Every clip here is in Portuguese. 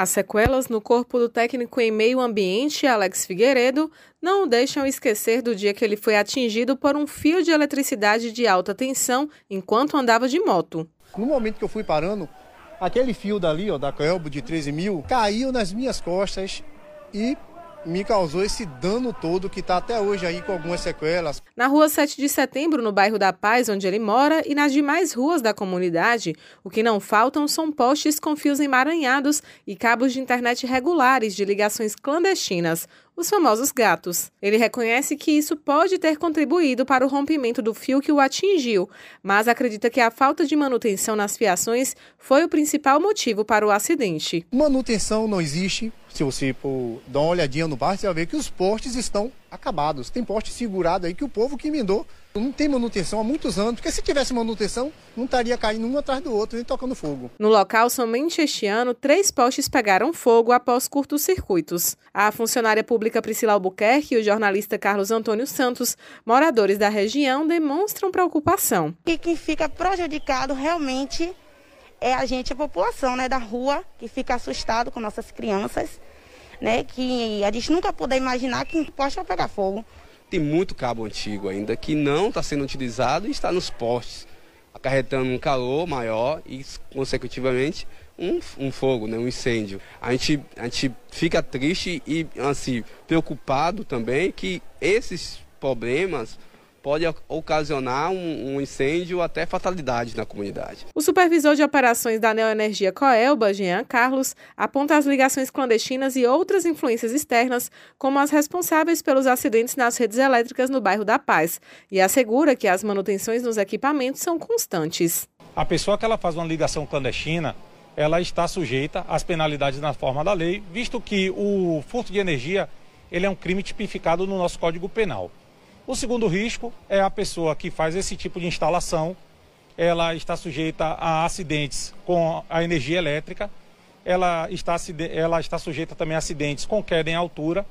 As sequelas no corpo do técnico em meio ambiente, Alex Figueiredo, não o deixam esquecer do dia que ele foi atingido por um fio de eletricidade de alta tensão enquanto andava de moto. No momento que eu fui parando, aquele fio dali, ó, da Coelbo de 13 mil, caiu nas minhas costas e me causou esse dano todo que está até hoje aí com algumas sequelas. Na rua 7 de setembro, no bairro da Paz, onde ele mora, e nas demais ruas da comunidade, o que não faltam são postes com fios emaranhados e cabos de internet regulares de ligações clandestinas, os famosos gatos. Ele reconhece que isso pode ter contribuído para o rompimento do fio que o atingiu, mas acredita que a falta de manutenção nas fiações foi o principal motivo para o acidente. Manutenção não existe. Se você for dar uma olhadinha no bar, você vai ver que os postes estão acabados. Tem poste segurado aí que o povo que emendou não tem manutenção há muitos anos, porque se tivesse manutenção, não estaria caindo um atrás do outro, nem tocando fogo. No local, somente este ano, três postes pegaram fogo após curtos circuitos. A funcionária pública Priscila Albuquerque e o jornalista Carlos Antônio Santos, moradores da região, demonstram preocupação. E quem fica prejudicado realmente é a gente, a população né, da rua, que fica assustado com nossas crianças, né, que a gente nunca puder imaginar que um poste vai pegar fogo tem muito cabo antigo ainda que não está sendo utilizado e está nos postes, acarretando um calor maior e, consecutivamente, um, um fogo, né, um incêndio. A gente, a gente fica triste e assim, preocupado também que esses problemas pode ocasionar um, um, incêndio até fatalidade na comunidade. O supervisor de operações da Neoenergia Coelba, Jean Carlos, aponta as ligações clandestinas e outras influências externas como as responsáveis pelos acidentes nas redes elétricas no bairro da Paz e assegura que as manutenções nos equipamentos são constantes. A pessoa que ela faz uma ligação clandestina, ela está sujeita às penalidades na forma da lei, visto que o furto de energia ele é um crime tipificado no nosso Código Penal. O segundo risco é a pessoa que faz esse tipo de instalação, ela está sujeita a acidentes com a energia elétrica, ela está, ela está sujeita também a acidentes com queda em altura.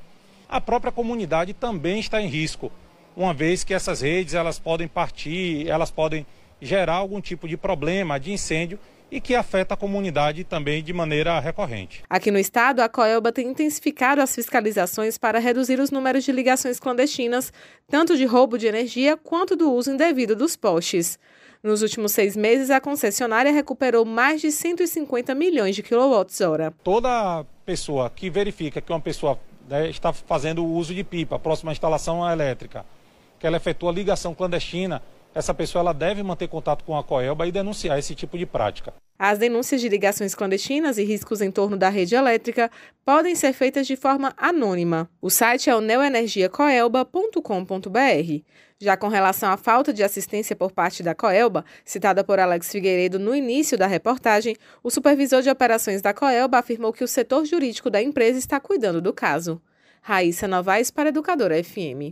A própria comunidade também está em risco, uma vez que essas redes elas podem partir, elas podem gerar algum tipo de problema de incêndio e que afeta a comunidade também de maneira recorrente. Aqui no estado, a Coelba tem intensificado as fiscalizações para reduzir os números de ligações clandestinas, tanto de roubo de energia quanto do uso indevido dos postes. Nos últimos seis meses, a concessionária recuperou mais de 150 milhões de quilowatts-hora. Toda pessoa que verifica que uma pessoa né, está fazendo o uso de pipa próxima à instalação elétrica, que ela efetua ligação clandestina, essa pessoa ela deve manter contato com a Coelba e denunciar esse tipo de prática. As denúncias de ligações clandestinas e riscos em torno da rede elétrica podem ser feitas de forma anônima. O site é o neoenergiacoelba.com.br. Já com relação à falta de assistência por parte da Coelba, citada por Alex Figueiredo no início da reportagem, o supervisor de operações da Coelba afirmou que o setor jurídico da empresa está cuidando do caso. Raíssa Novaes para Educadora FM.